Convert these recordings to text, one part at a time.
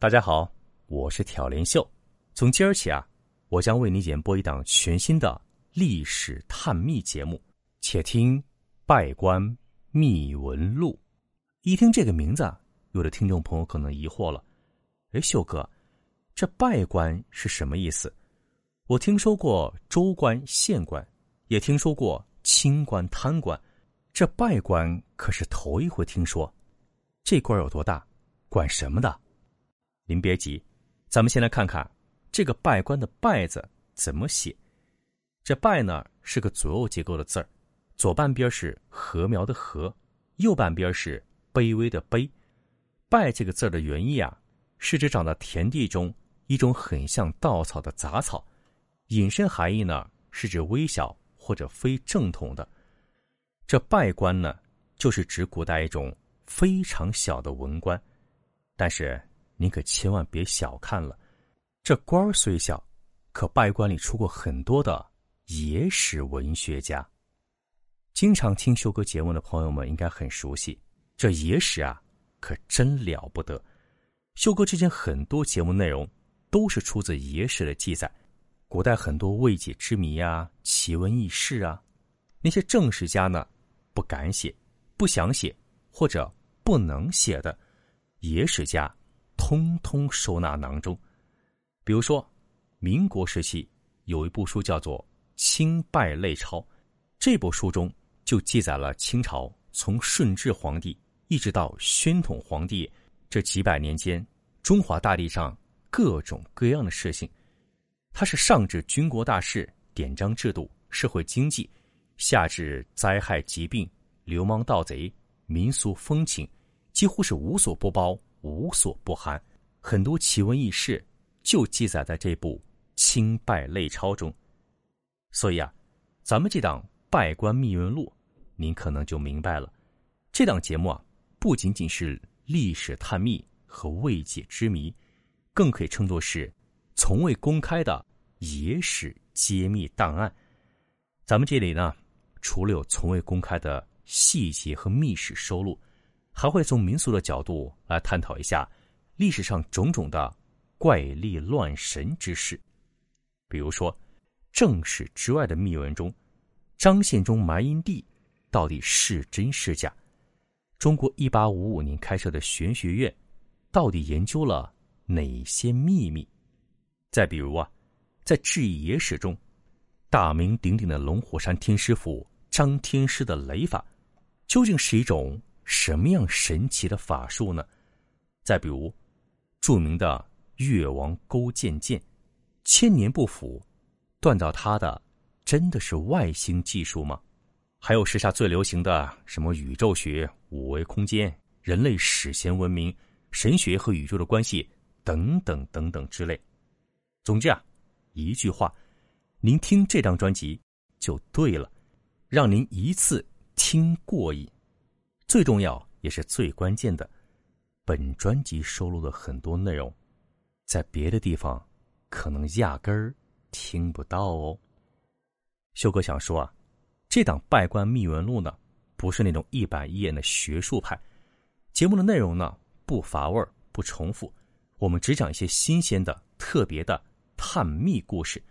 大家好，我是挑帘秀。从今儿起啊，我将为你演播一档全新的历史探秘节目。且听《拜官秘闻录》。一听这个名字，有的听众朋友可能疑惑了：“哎，秀哥，这拜官是什么意思？我听说过州官、县官，也听说过清官、贪官，这拜官可是头一回听说。这官有多大？管什么的？”您别急，咱们先来看看这个“拜官”的“拜”字怎么写。这“拜”呢是个左右结构的字儿，左半边是禾苗的“禾”，右半边是卑微的“卑”。拜这个字的原意啊，是指长在田地中一种很像稻草的杂草。引申含义呢，是指微小或者非正统的。这拜官呢，就是指古代一种非常小的文官，但是。您可千万别小看了，这官儿虽小，可拜官里出过很多的野史文学家。经常听修哥节目的朋友们应该很熟悉，这野史啊，可真了不得。修哥之前很多节目内容都是出自野史的记载，古代很多未解之谜啊、奇闻异事啊，那些正史家呢不敢写、不想写或者不能写的，野史家。通通收纳囊中。比如说，民国时期有一部书叫做《清拜类钞》，这部书中就记载了清朝从顺治皇帝一直到宣统皇帝这几百年间，中华大地上各种各样的事情。它是上至军国大事、典章制度、社会经济，下至灾害疾病、流氓盗贼、民俗风情，几乎是无所不包。无所不含，很多奇闻异事就记载在这部《清拜类钞》中。所以啊，咱们这档《拜官秘闻录》，您可能就明白了。这档节目啊，不仅仅是历史探秘和未解之谜，更可以称作是从未公开的野史揭秘档案。咱们这里呢，除了有从未公开的细节和秘史收录。还会从民俗的角度来探讨一下历史上种种的怪力乱神之事，比如说正史之外的秘闻中，张献忠埋阴地到底是真是假？中国一八五五年开设的玄学院到底研究了哪些秘密？再比如啊，在志异野史中，大名鼎鼎的龙虎山天师府张天师的雷法，究竟是一种？什么样神奇的法术呢？再比如，著名的越王勾践剑，千年不腐，锻造它的真的是外星技术吗？还有时下最流行的什么宇宙学、五维空间、人类史前文明、神学和宇宙的关系等等等等之类。总之啊，一句话，您听这张专辑就对了，让您一次听过瘾。最重要也是最关键的，本专辑收录的很多内容，在别的地方可能压根儿听不到哦。修哥想说啊，这档《拜官秘闻录》呢，不是那种一板一眼的学术派，节目的内容呢不乏味儿不重复，我们只讲一些新鲜的、特别的探秘故事，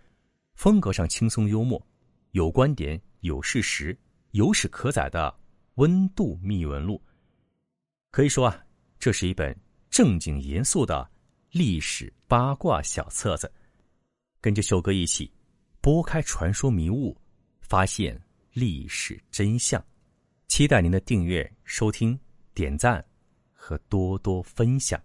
风格上轻松幽默，有观点、有事实、有史可载的。温度秘闻录，可以说啊，这是一本正经严肃的历史八卦小册子。跟着秀哥一起拨开传说迷雾，发现历史真相。期待您的订阅、收听、点赞和多多分享。